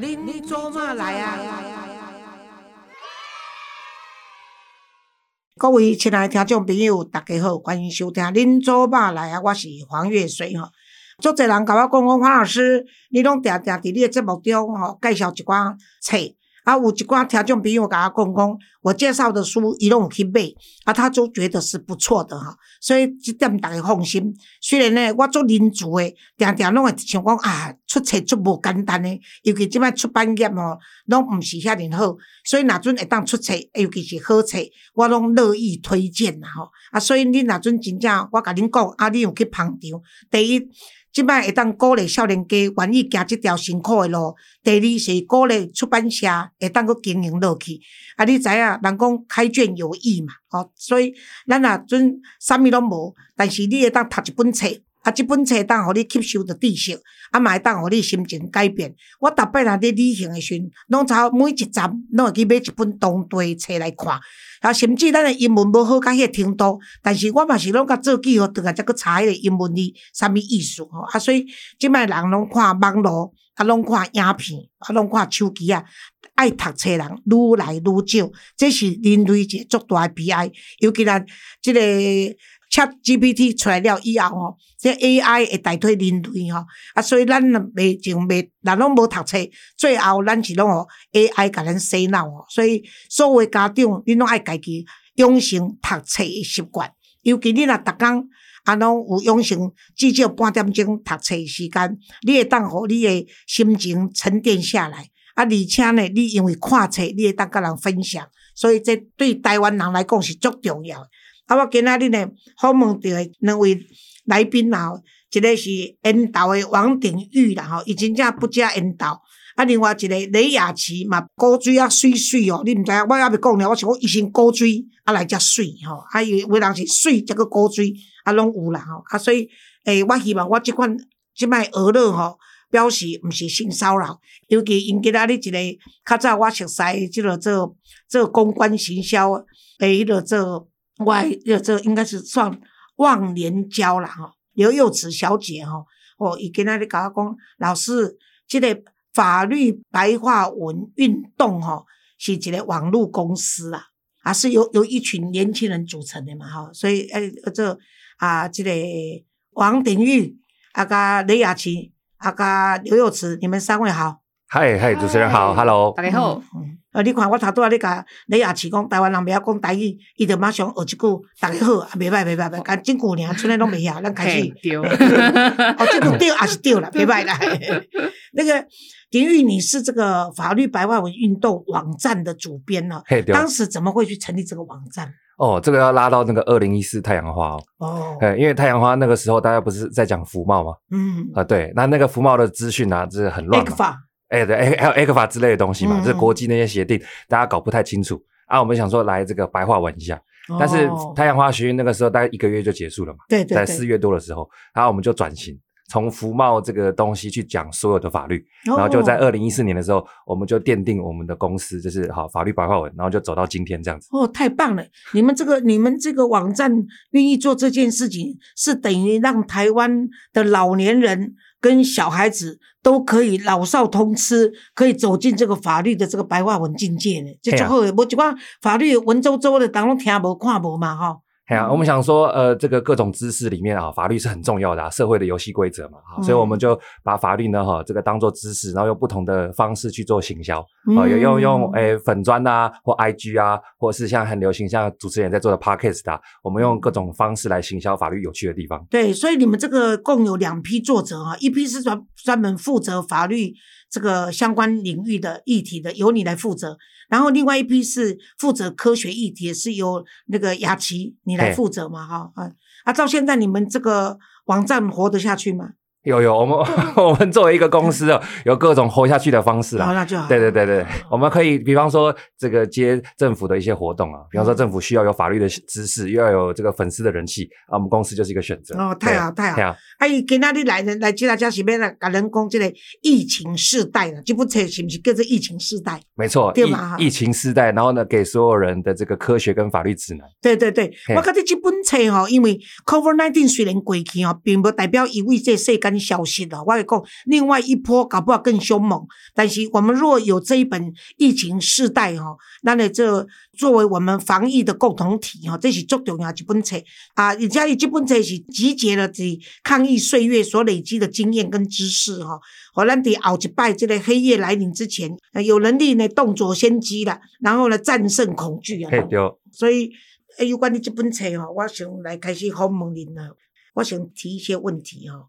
恁做嘛来啊？各位亲爱的听众朋友，大家好，欢迎收听《恁做嘛来啊》，我是黄月水吼。足侪人甲我讲讲，黄老师，你拢定定伫你的节目中吼介绍一寡册。啊，有一寡听众朋友甲我讲讲，我介绍的书，伊拢有去买，啊，他都觉得是不错的哈，所以即点大家放心。虽然呢，我做人主的，定定拢会想讲啊，出册足无简单诶，尤其即摆出版业吼，拢毋是遐尼好，所以若阵会当出册，尤其是好册，我拢乐意推荐啦吼。啊，所以你若阵真正，我甲恁讲，啊，你有去捧场，第一。即摆会当鼓励少年家愿意行即条辛苦诶路。第二是鼓励出版社会当搁经营落去。啊，你知影，人讲开卷有益嘛，吼，所以咱若阵啥物拢无，但是你会当读一本册，啊，即本册当互你吸收着知识，啊，嘛会当互你心情改变。我逐摆若伫旅行的时阵，拢差每一站拢会去买一本当地册来看。啊，甚至咱的英文无好甲迄个程度，但是我嘛是拢甲做记号，倒来则去查迄个英文哩，啥物意思吼？啊，所以即摆人拢看网络，啊，拢看影片，啊，拢看手机啊，爱读册人愈来愈少，这是人类一个足大诶悲哀。尤其咱即个。切 GPT 出来了以后吼，这 AI 会代替人类吼，啊，所以咱袂就袂，咱拢无读册，最后咱是拢互 AI 甲咱洗脑哦。所以所有家长，恁拢爱家己养成读册诶习惯，尤其你若逐工啊，拢有养成至少半点钟读册时间，你会当互你诶心情沉淀下来，啊，而且呢，你因为看册，你会当甲人分享，所以这对台湾人来讲是足重要。啊！我今仔日呢，访问到两位来宾啦，一个是引导的王鼎玉啦，吼，伊真正不加引导。啊，另外一个雷雅琪嘛，古水啊水水哦，你毋知影，我还未讲了，我想讲伊先古水啊来遮水吼，啊伊有人是水则个古水啊拢有啦吼，啊所以诶，我希望我即款即摆娱乐吼，表示毋是性骚扰，尤其因今仔日一个较早我熟悉即落做做公关行销诶，迄落做。外，这这应该是算忘年交啦，吼，刘幼慈小姐，吼，哦，伊今仔日甲我讲，老师，即个法律白话文运动，吼，是一个网络公司啊，啊，是由由一群年轻人组成的嘛，吼，所以，诶，这啊，这个王鼎玉，啊，甲雷雅琪，啊，甲刘幼慈，你们三位好。嗨嗨，主持人好，Hello，大家好。呃，你看我头拄仔你甲李亚琪讲台湾人袂晓讲台语，伊就马上学一句大家好，啊，袂歹袂歹袂，干真久尔，村内拢袂晓，咱开始。丢。哦，这个 丢也是丢了，袂歹啦。那个丁玉，你是这个法律白话文运动网站的主编呢？当时怎么会去成立这个网站？哦，这个要拉到那个二零一四太阳花哦。哦。哎，因为太阳花那个时候大家不是在讲服贸吗？嗯。啊，对，那那个服贸的资讯啊，是很乱嘛。哎，对，还有 A 克法之类的东西嘛，这国际那些协定，大家搞不太清楚啊。我们想说来这个白话文一下，但是太阳花学运那个时候大概一个月就结束了嘛，对对，在四月多的时候，然后我们就转型，从服贸这个东西去讲所有的法律，然后就在二零一四年的时候，我们就奠定我们的公司就是好法律白话文，然后就走到今天这样子。哦，太棒了！你们这个你们这个网站愿意做这件事情，是等于让台湾的老年人。跟小孩子都可以老少通吃，可以走进这个法律的这个白话文境界呢，这最好诶。无一寡法律文绉绉的，当拢听无看无嘛，哈。哎呀，我们想说，呃，这个各种知识里面啊，法律是很重要的啊，社会的游戏规则嘛，哈，所以我们就把法律呢，哈，这个当做知识，然后用不同的方式去做行销，啊，有用用诶粉砖啊，或 IG 啊，或者是像很流行像主持人在做的 Podcast 啊，我们用各种方式来行销法律有趣的地方。对，所以你们这个共有两批作者啊，一批是专专门负责法律这个相关领域的议题的，由你来负责。然后另外一批是负责科学议题，是由那个雅琪你来负责嘛？哈啊啊！到现在你们这个网站活得下去吗？有有，我们 我们作为一个公司哦，有各种活下去的方式啊。那就好。对对对对，我们可以比方说这个接政府的一些活动啊，比方说政府需要有法律的知识，又要有这个粉丝的人气啊，我们公司就是一个选择。哦，太好太好。哎，今仔日来人来接大家是要来甲人讲这个疫情世代了，这部册是不是叫做疫情世代？没错，对嘛？疫情世代，然后呢，给所有人的这个科学跟法律指南。对对对，我觉得这本册哦，因为 COVID nineteen 虽然过去哦，并不代表意味这世间。然消息了。我讲，另外一波搞不好更凶猛。但是我们若有这一本疫情世代哈，那呢这作为我们防疫的共同体哈，这是最重要一本册啊。而且这本册是集结了这抗疫岁月所累积的经验跟知识哈，好咱伫后一拜这个黑夜来临之前，有能力呢动作先机了，然后呢战胜恐惧啊。所以。哎，有关于这本册哦，我想来开始访问您了。我想提一些问题哈。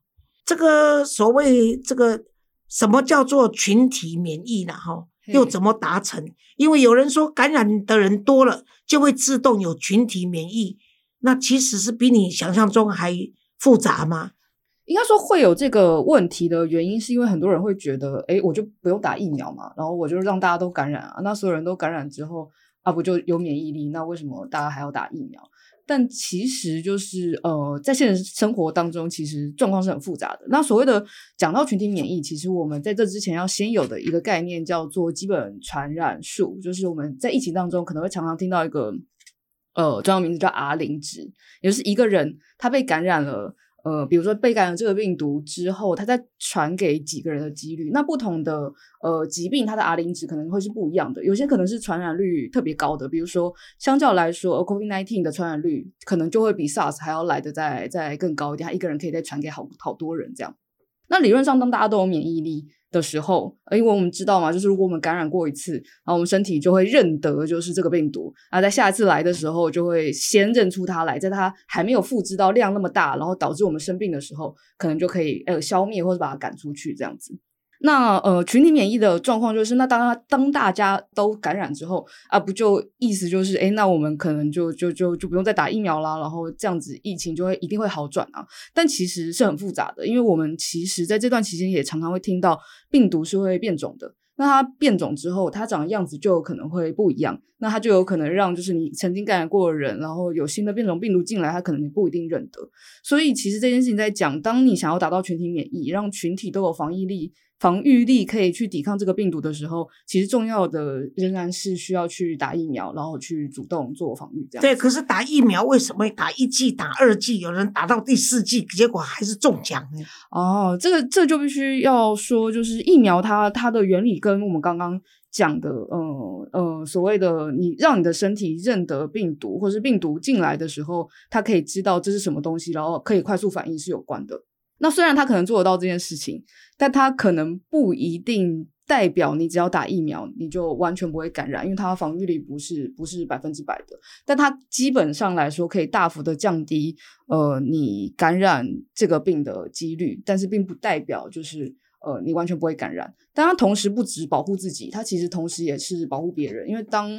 这个所谓这个什么叫做群体免疫呢？哈，又怎么达成？因为有人说感染的人多了，就会自动有群体免疫。那其实是比你想象中还复杂吗？应该说会有这个问题的原因，是因为很多人会觉得，哎，我就不用打疫苗嘛，然后我就让大家都感染啊。那所有人都感染之后。啊，不就有免疫力？那为什么大家还要打疫苗？但其实就是呃，在现实生活当中，其实状况是很复杂的。那所谓的讲到群体免疫，其实我们在这之前要先有的一个概念叫做基本传染数，就是我们在疫情当中可能会常常听到一个呃专有名字叫 R 零值，也就是一个人他被感染了。呃，比如说被感染这个病毒之后，它再传给几个人的几率，那不同的呃疾病，它的 R 零值可能会是不一样的。有些可能是传染率特别高的，比如说相较来说，COVID nineteen 的传染率可能就会比 SARS 还要来的再再更高一点，它一个人可以再传给好好多人这样。那理论上，当大家都有免疫力。的时候，因为我们知道嘛，就是如果我们感染过一次，然后我们身体就会认得就是这个病毒，啊，在下一次来的时候就会先认出它来，在它还没有复制到量那么大，然后导致我们生病的时候，可能就可以呃消灭或者把它赶出去这样子。那呃，群体免疫的状况就是，那当当大家都感染之后啊，不就意思就是，哎，那我们可能就就就就不用再打疫苗啦，然后这样子疫情就会一定会好转啊。但其实是很复杂的，因为我们其实在这段期间也常常会听到病毒是会变种的。那它变种之后，它长的样子就有可能会不一样。那它就有可能让就是你曾经感染过的人，然后有新的变种病毒进来，它可能你不一定认得。所以其实这件事情在讲，当你想要达到群体免疫，让群体都有防疫力。防御力可以去抵抗这个病毒的时候，其实重要的仍然是需要去打疫苗，然后去主动做防御。这样对，可是打疫苗为什么打一剂、打二剂，有人打到第四剂，结果还是中奖呢？哦，这个这就必须要说，就是疫苗它它的原理跟我们刚刚讲的，呃呃，所谓的你让你的身体认得病毒，或是病毒进来的时候，它可以知道这是什么东西，然后可以快速反应是有关的。那虽然它可能做得到这件事情，但它可能不一定代表你只要打疫苗你就完全不会感染，因为它防御力不是不是百分之百的。但它基本上来说可以大幅的降低呃你感染这个病的几率，但是并不代表就是呃你完全不会感染。但它同时不止保护自己，它其实同时也是保护别人，因为当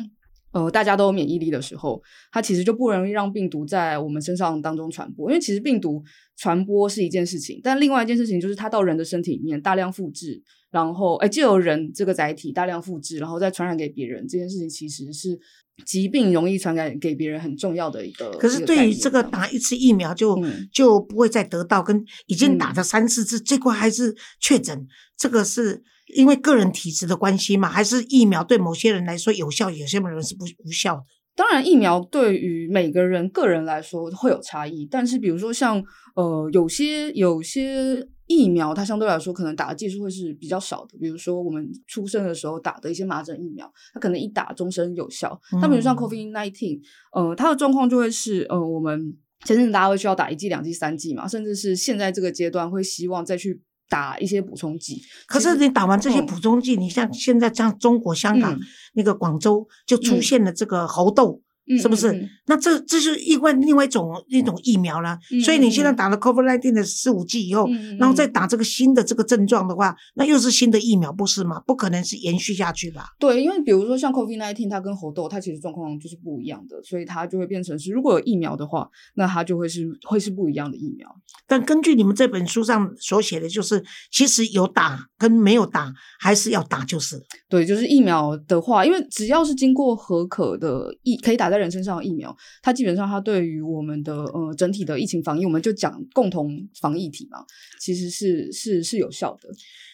呃，大家都有免疫力的时候，它其实就不容易让病毒在我们身上当中传播。因为其实病毒传播是一件事情，但另外一件事情就是它到人的身体里面大量复制，然后哎，就由人这个载体大量复制，然后再传染给别人。这件事情其实是疾病容易传染给别人很重要的一个。可是对于这个打一次疫苗就就不会再得到，跟已经打了三四次，这这块还是确诊，这个是。因为个人体质的关系嘛，还是疫苗对某些人来说有效，有些人是不无效的。当然，疫苗对于每个人个人来说会有差异，但是比如说像呃，有些有些疫苗，它相对来说可能打的技术会是比较少的。比如说我们出生的时候打的一些麻疹疫苗，它可能一打终身有效。那比如像 COVID nineteen，呃，它的状况就会是呃，我们前阵子大家会需要打一剂、两剂、三剂嘛，甚至是现在这个阶段会希望再去。打一些补充剂，可是你打完这些补充剂，你像现在像中国香港那个广州就出现了这个猴痘。是不是？那这这是另外另外一种一种疫苗了。所以你现在打了 COVID-19 的四五剂以后，然后再打这个新的这个症状的话，那又是新的疫苗，不是吗？不可能是延续下去吧？对，因为比如说像 COVID-19，它跟猴痘，它其实状况就是不一样的，所以它就会变成是，如果有疫苗的话，那它就会是会是不一样的疫苗。但根据你们这本书上所写的就是，其实有打跟没有打还是要打，就是对，就是疫苗的话，因为只要是经过合可的疫，可以打在。人身上的疫苗，它基本上它对于我们的呃整体的疫情防疫，我们就讲共同防疫体嘛，其实是是是有效的。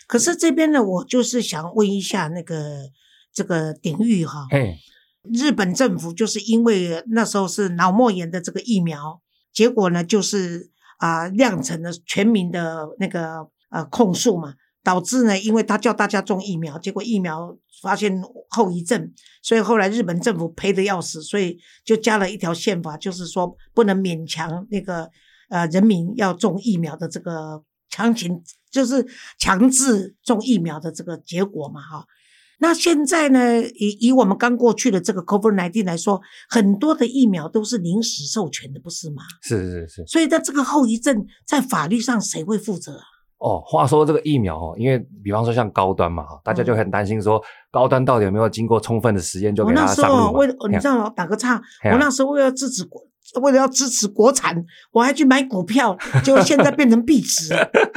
可是这边呢，我就是想问一下那个这个鼎玉哈，日本政府就是因为那时候是脑膜炎的这个疫苗，结果呢就是啊酿成了全民的那个呃控诉嘛，导致呢，因为他叫大家种疫苗，结果疫苗发现后遗症，所以后来日本政府赔的要死，所以就加了一条宪法，就是说不能勉强那个呃人民要种疫苗的这个强行，就是强制种疫苗的这个结果嘛，哈。那现在呢？以以我们刚过去的这个 COVID-19 来说，很多的疫苗都是临时授权的，不是吗？是是是。所以在这个后遗症，在法律上谁会负责啊？哦，话说这个疫苗哦，因为比方说像高端嘛，大家就很担心说高端到底有没有经过充分的实验就给它上路为你知道吗？打个岔，我那时候为了支持国。为了要支持国产，我还去买股票，结果现在变成壁纸。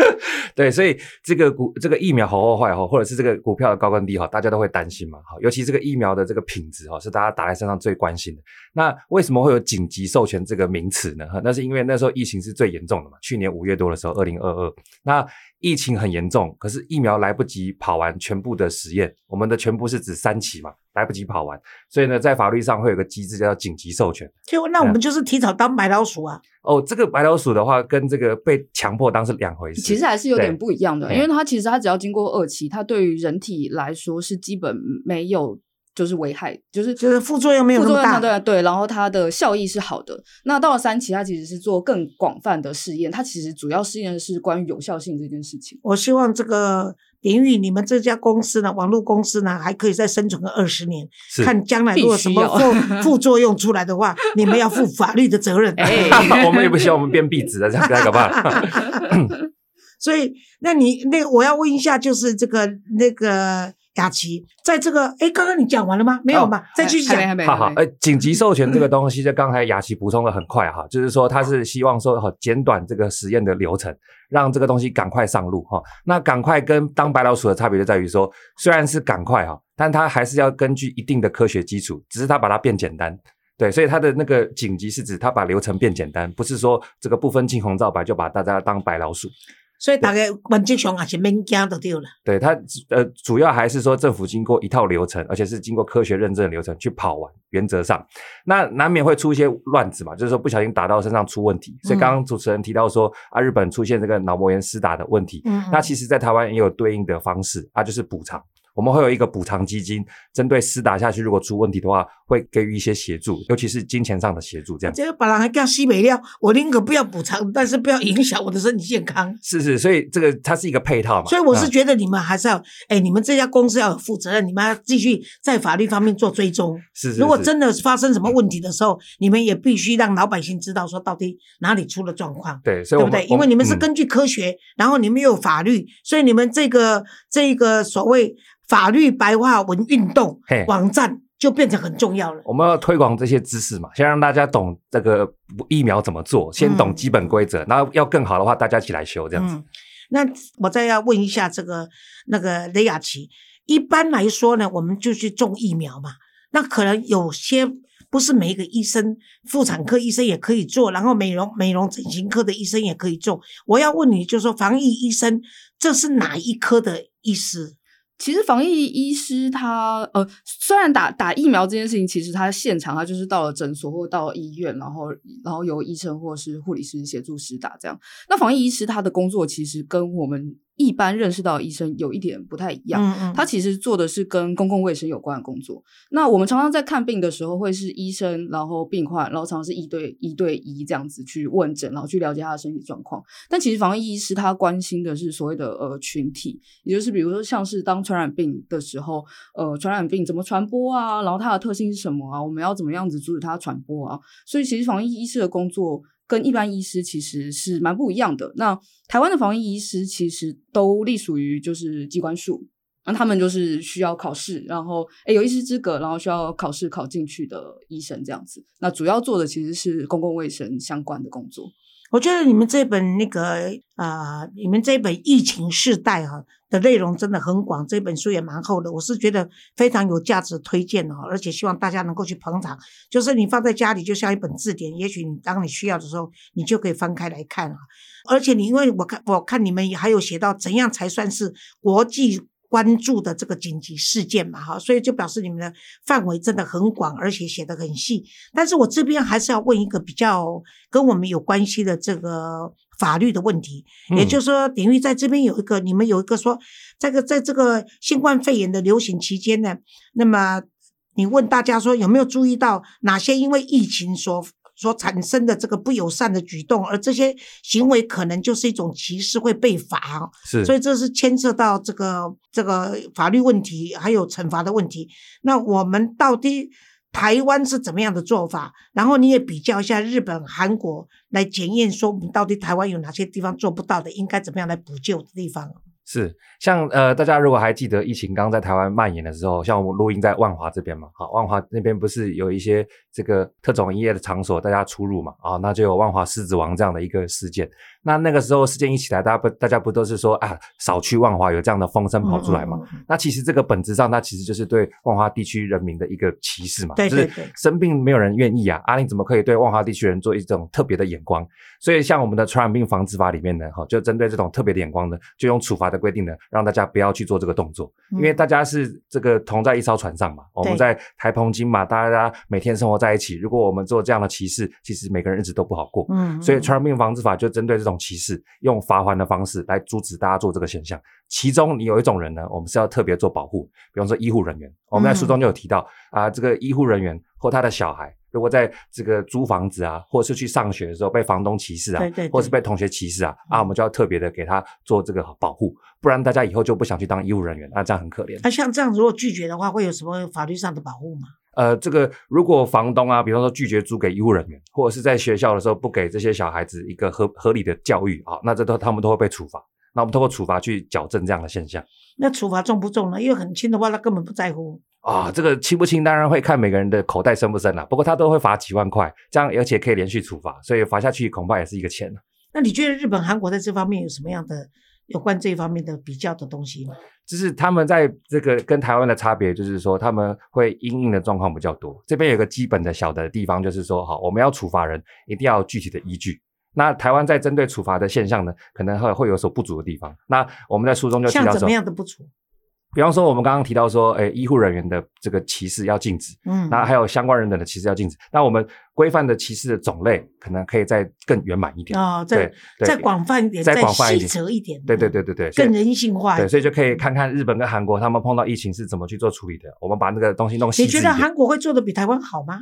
对，所以这个股这个疫苗好或坏哈，或者是这个股票的高跟低哈，大家都会担心嘛。哈，尤其这个疫苗的这个品质哈，是大家打在身上最关心的。那为什么会有紧急授权这个名词呢？那是因为那时候疫情是最严重的嘛。去年五月多的时候，二零二二，那疫情很严重，可是疫苗来不及跑完全部的实验，我们的全部是指三期嘛。来不及跑完，所以呢，在法律上会有个机制叫紧急授权。就那我们就是提早当白老鼠啊。哦，这个白老鼠的话，跟这个被强迫当是两回事。其实还是有点不一样的，因为它其实它只要经过二期，它对于人体来说是基本没有就是危害，就是就是副作用没有那么大。对对，然后它的效益是好的。那到了三期，它其实是做更广泛的试验，它其实主要试验的是关于有效性这件事情。我希望这个。林玉，你们这家公司呢？网络公司呢，还可以再生存个二十年，看将来如果什么副 副作用出来的话，你们要负法律的责任。我们也不希望我们变壁纸的，这样太可怕了。所以，那你那我要问一下，就是这个那个。雅琪，在这个哎，刚刚你讲完了吗？没有吗？再继续讲。好好，呃，紧急授权这个东西，就刚才雅琪补充的很快哈，就是说他是希望说哈，简短这个实验的流程，让这个东西赶快上路哈。那赶快跟当白老鼠的差别就在于说，虽然是赶快哈，但它还是要根据一定的科学基础，只是它把它变简单。对，所以它的那个紧急是指它把流程变简单，不是说这个不分青红皂白就把大家当白老鼠。所以大概文正雄还是免惊都对了。对他，呃，主要还是说政府经过一套流程，而且是经过科学认证的流程去跑完。原则上，那难免会出一些乱子嘛，就是说不小心打到身上出问题。所以刚刚主持人提到说啊，日本出现这个脑膜炎施打的问题，那其实在台湾也有对应的方式啊，就是补偿。我们会有一个补偿基金，针对施打下去如果出问题的话，会给予一些协助，尤其是金钱上的协助。这样，这个把人还叫西北料，我宁可不要补偿，但是不要影响我的身体健康。是是，所以这个它是一个配套嘛。所以我是觉得你们还是要，哎，你们这家公司要有负责任，你们要继续在法律方面做追踪。是是，如果真的发生什么问题的时候，你们也必须让老百姓知道说到底哪里出了状况。对，对不对？因为你们是根据科学，然后你们又有法律，所以你们这个这个所谓。法律白话文运动网站就变成很重要了。我们要推广这些知识嘛，先让大家懂这个疫苗怎么做，先懂基本规则，然后要更好的话，大家一起来修这样子。那我再要问一下这个那个雷雅琪，一般来说呢，我们就去种疫苗嘛。那可能有些不是每一个医生，妇产科医生也可以做，然后美容美容整形科的医生也可以做。我要问你，就是说防疫医生，这是哪一科的医师？其实防疫医师他呃，虽然打打疫苗这件事情，其实他现场他就是到了诊所或到了医院，然后然后由医生或是护理师协助施打这样。那防疫医师他的工作其实跟我们。一般认识到的医生有一点不太一样，他其实做的是跟公共卫生有关的工作。那我们常常在看病的时候，会是医生，然后病患，然后常常是一对一对一这样子去问诊，然后去了解他的身体状况。但其实防疫医师他关心的是所谓的呃群体，也就是比如说像是当传染病的时候，呃，传染病怎么传播啊？然后它的特性是什么啊？我们要怎么样子阻止它传播啊？所以其实防疫医师的工作。跟一般医师其实是蛮不一样的。那台湾的防疫医师其实都隶属于就是机关术，那他们就是需要考试，然后诶有医师资格，然后需要考试考进去的医生这样子。那主要做的其实是公共卫生相关的工作。我觉得你们这本那个啊，你们这本疫情世代哈的内容真的很广，这本书也蛮厚的，我是觉得非常有价值推荐哦，而且希望大家能够去捧场。就是你放在家里就像一本字典，也许你当你需要的时候，你就可以翻开来看啊。而且你因为我看我看你们还有写到怎样才算是国际。关注的这个紧急事件嘛，哈，所以就表示你们的范围真的很广，而且写的很细。但是我这边还是要问一个比较跟我们有关系的这个法律的问题。也就是说，等于在这边有一个，你们有一个说，这个在这个新冠肺炎的流行期间呢，那么你问大家说有没有注意到哪些因为疫情所所产生的这个不友善的举动，而这些行为可能就是一种歧视，会被罚。是，所以这是牵涉到这个这个法律问题，还有惩罚的问题。那我们到底？台湾是怎么样的做法？然后你也比较一下日本、韩国，来检验说我们到底台湾有哪些地方做不到的，应该怎么样来补救的地方。是，像呃，大家如果还记得疫情刚在台湾蔓延的时候，像我们录音在万华这边嘛，好，万华那边不是有一些这个特种营业的场所，大家出入嘛，啊，那就有万华狮子王这样的一个事件。那那个时候事件一起来，大家不大家不都是说啊，少去万华有这样的风声跑出来嘛？那其实这个本质上，它其实就是对万华地区人民的一个歧视嘛。对对对，生病没有人愿意啊，阿玲怎么可以对万华地区人做一种特别的眼光？所以像我们的传染病防治法里面呢，哈，就针对这种特别的眼光呢，就用处罚的规定呢，让大家不要去做这个动作，因为大家是这个同在一艘船上嘛，我们在台澎金马，大家每天生活在一起，如果我们做这样的歧视，其实每个人日子都不好过。嗯，所以传染病防治法就针对这种歧视。用罚还的方式来阻止大家做这个现象，其中你有一种人呢，我们是要特别做保护，比方说医护人员。我们在书中就有提到啊，这个医护人员或他的小孩，如果在这个租房子啊，或是去上学的时候被房东歧视啊，对对或是被同学歧视啊，啊，我们就要特别的给他做这个保护，不然大家以后就不想去当医护人员，那这样很可怜。那像这样如果拒绝的话，会有什么法律上的保护吗？呃，这个如果房东啊，比方说拒绝租给医务人员，或者是在学校的时候不给这些小孩子一个合合理的教育啊，那这都他们都会被处罚。那我们通过处罚去矫正这样的现象。那处罚重不重呢？因为很轻的话，他根本不在乎啊。这个轻不轻，当然会看每个人的口袋深不深了。不过他都会罚几万块，这样而且可以连续处罚，所以罚下去恐怕也是一个钱那你觉得日本、韩国在这方面有什么样的？有关这一方面的比较的东西吗？就是他们在这个跟台湾的差别，就是说他们会因应的状况比较多。这边有个基本的小的地方，就是说，好，我们要处罚人，一定要具体的依据。那台湾在针对处罚的现象呢，可能会会有所不足的地方。那我们在书中就提到像怎么样的不足？比方说，我们刚刚提到说，诶，医护人员的这个歧视要禁止，嗯，那还有相关人等的歧视要禁止。那我们规范的歧视的种类，可能可以再更圆满一点哦，对再广泛一点，再细则一点，对对对对对，更人性化。对，所以就可以看看日本跟韩国他们碰到疫情是怎么去做处理的。我们把那个东西弄细。你觉得韩国会做的比台湾好吗？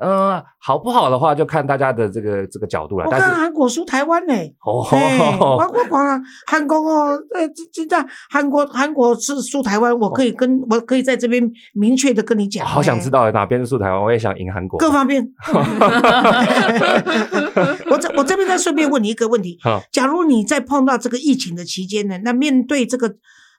嗯，好不好的话就看大家的这个这个角度了。我看韩国输台湾呢，哦，我我讲韩国哦，呃，现在韩国韩国是输台湾，我可以跟我可以在这边明确的跟你讲。好想知道哪边是输台湾，我也想赢韩国。各方面。我这我这边再顺便问你一个问题：，假如你在碰到这个疫情的期间呢，那面对这个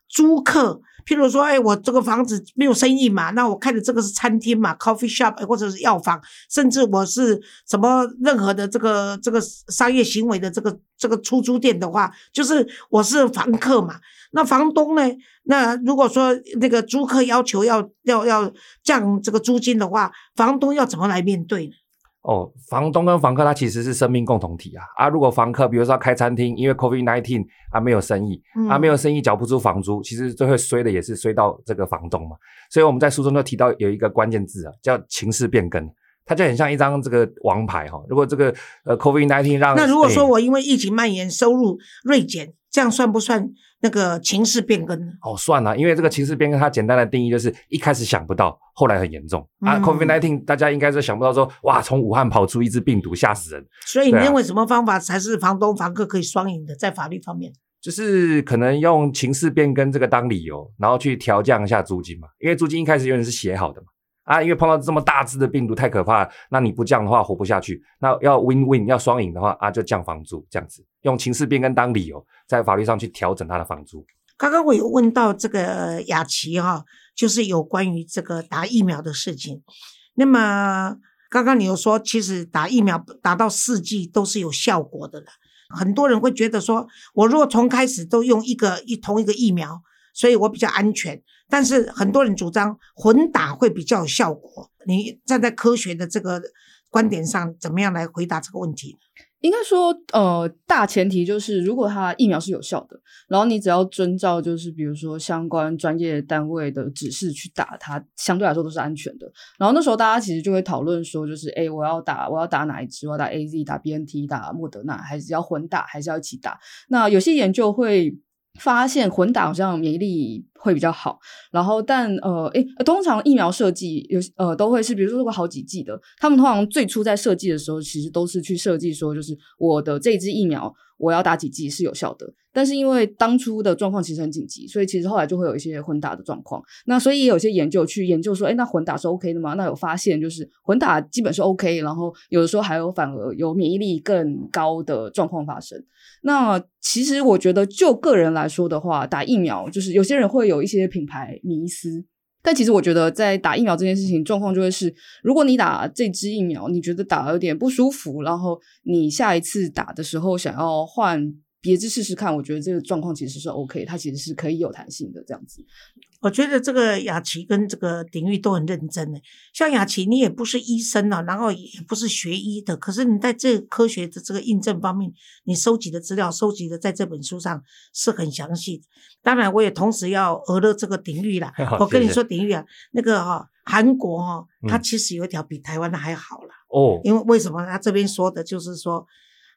租客。譬如说，哎，我这个房子没有生意嘛，那我开的这个是餐厅嘛，coffee shop 或者是药房，甚至我是什么任何的这个这个商业行为的这个这个出租店的话，就是我是房客嘛。那房东呢？那如果说那个租客要求要要要降这个租金的话，房东要怎么来面对呢？哦，房东跟房客他其实是生命共同体啊啊！如果房客比如说开餐厅，因为 COVID nineteen 啊没有生意，啊没有生意缴不出房租，其实最会衰的也是衰到这个房东嘛。所以我们在书中就提到有一个关键字啊，叫情势变更，它就很像一张这个王牌哈。如果这个呃 COVID nineteen 让那如果说我因为疫情蔓延收入锐减，这样算不算？那个情势变更呢哦，算了，因为这个情势变更，它简单的定义就是一开始想不到，后来很严重啊。COVID-19，大家应该是想不到说，哇，从武汉跑出一只病毒，吓死人。所以你认为什么方法才是房东房客可以双赢的？在法律方面，就是可能用情势变更这个当理由，然后去调降一下租金嘛。因为租金一开始永远是写好的嘛。啊，因为碰到这么大只的病毒太可怕，那你不降的话活不下去。那要 win win 要双赢的话啊，就降房租这样子，用情势变更当理由，在法律上去调整他的房租。刚刚我有问到这个雅琪哈，就是有关于这个打疫苗的事情。那么刚刚你又说，其实打疫苗打到四剂都是有效果的了。很多人会觉得说，我如果从开始都用一个一同一个疫苗，所以我比较安全。但是很多人主张混打会比较有效果。你站在科学的这个观点上，怎么样来回答这个问题？应该说，呃，大前提就是，如果它疫苗是有效的，然后你只要遵照就是比如说相关专业单位的指示去打它，相对来说都是安全的。然后那时候大家其实就会讨论说，就是哎，我要打我要打哪一支？我要打 A Z、打 B N T、打莫德纳，还是要混打，还是要一起打？那有些研究会。发现混打好像免疫力会比较好，然后但呃，诶，通常疫苗设计有呃都会是，比如说做过好几剂的，他们通常最初在设计的时候，其实都是去设计说，就是我的这支疫苗。我要打几剂是有效的，但是因为当初的状况其实很紧急，所以其实后来就会有一些混打的状况。那所以也有些研究去研究说，哎，那混打是 OK 的吗？那有发现就是混打基本是 OK，然后有的时候还有反而有免疫力更高的状况发生。那其实我觉得就个人来说的话，打疫苗就是有些人会有一些品牌迷思。但其实我觉得，在打疫苗这件事情，状况就会是，如果你打这支疫苗，你觉得打有点不舒服，然后你下一次打的时候想要换。别支试试看，我觉得这个状况其实是 OK，它其实是可以有弹性的这样子。我觉得这个雅琪跟这个鼎玉都很认真的。像雅琪，你也不是医生啊，然后也不是学医的，可是你在这科学的这个印证方面，你收集的资料收集的在这本书上是很详细的。当然，我也同时要讹了这个鼎玉啦。我跟你说，鼎玉啊，那个哈韩国哈，它其实有一条比台湾的还好了哦。因为为什么他这边说的就是说。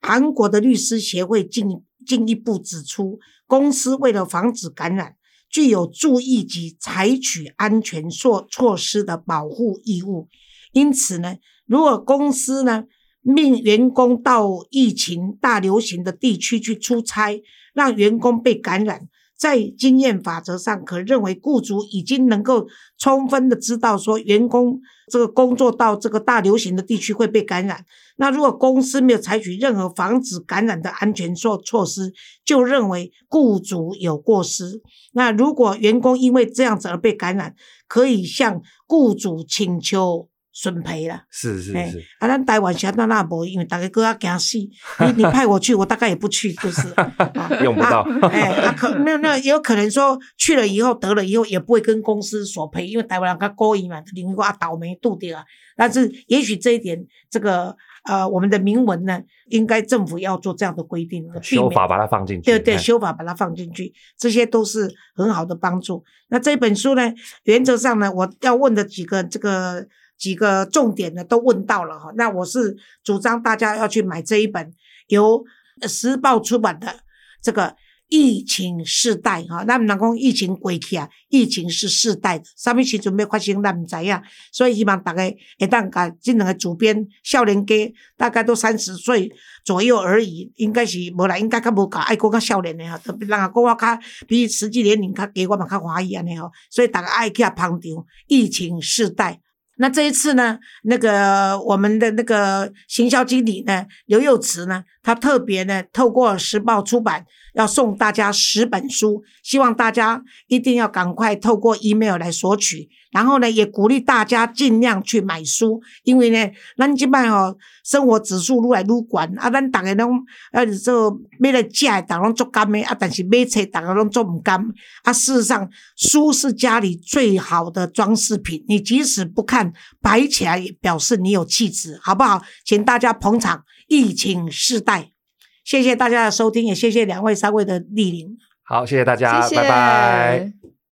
韩国的律师协会进进一步指出，公司为了防止感染，具有注意及采取安全措措施的保护义务。因此呢，如果公司呢命员工到疫情大流行的地区去出差，让员工被感染。在经验法则上，可认为雇主已经能够充分的知道说员工这个工作到这个大流行的地区会被感染。那如果公司没有采取任何防止感染的安全措措施，就认为雇主有过失。那如果员工因为这样子而被感染，可以向雇主请求。损赔了，是是是，啊，咱台湾现在那无，因为大家都要惊死，你你派我去，我大概也不去，就是，用不到，哎，啊可没有，那也有可能说去了以后得了以后也不会跟公司索赔，因为台湾人他故意嘛，领一个倒霉度的啊，但是也许这一点，这个呃，我们的明文呢，应该政府要做这样的规定，修法把它放进去，对对，修法把它放进去，这些都是很好的帮助。那这本书呢，原则上呢，我要问的几个这个。几个重点呢都问到了哈，那我是主张大家要去买这一本由时报出版的这个疫情世代哈。那们讲讲疫情过去啊，疫情是世代的，什么时准备发生咱唔知呀。所以希望大家一旦把这两个主编少年家大概都三十岁左右而已，应该是无啦，应该较无搞爱国较少年的哈，特别人啊讲我较比实际年龄较低，我嘛较怀疑安尼吼。所以大家爱去捧场疫情世代。那这一次呢，那个我们的那个行销经理呢，刘有慈呢，他特别呢透过时报出版，要送大家十本书，希望大家一定要赶快透过 email 来索取。然后呢，也鼓励大家尽量去买书，因为呢，咱即摆哦生活指数愈来愈悬，啊，咱逐个拢呃做买来食的，逐拢做甘的，啊，但是买册逐个拢做唔甘。啊，事实上，书是家里最好的装饰品，你即使不看，摆起来也表示你有气质，好不好？请大家捧场，疫情世代，谢谢大家的收听，也谢谢两位三位的莅临。好，谢谢大家，拜拜。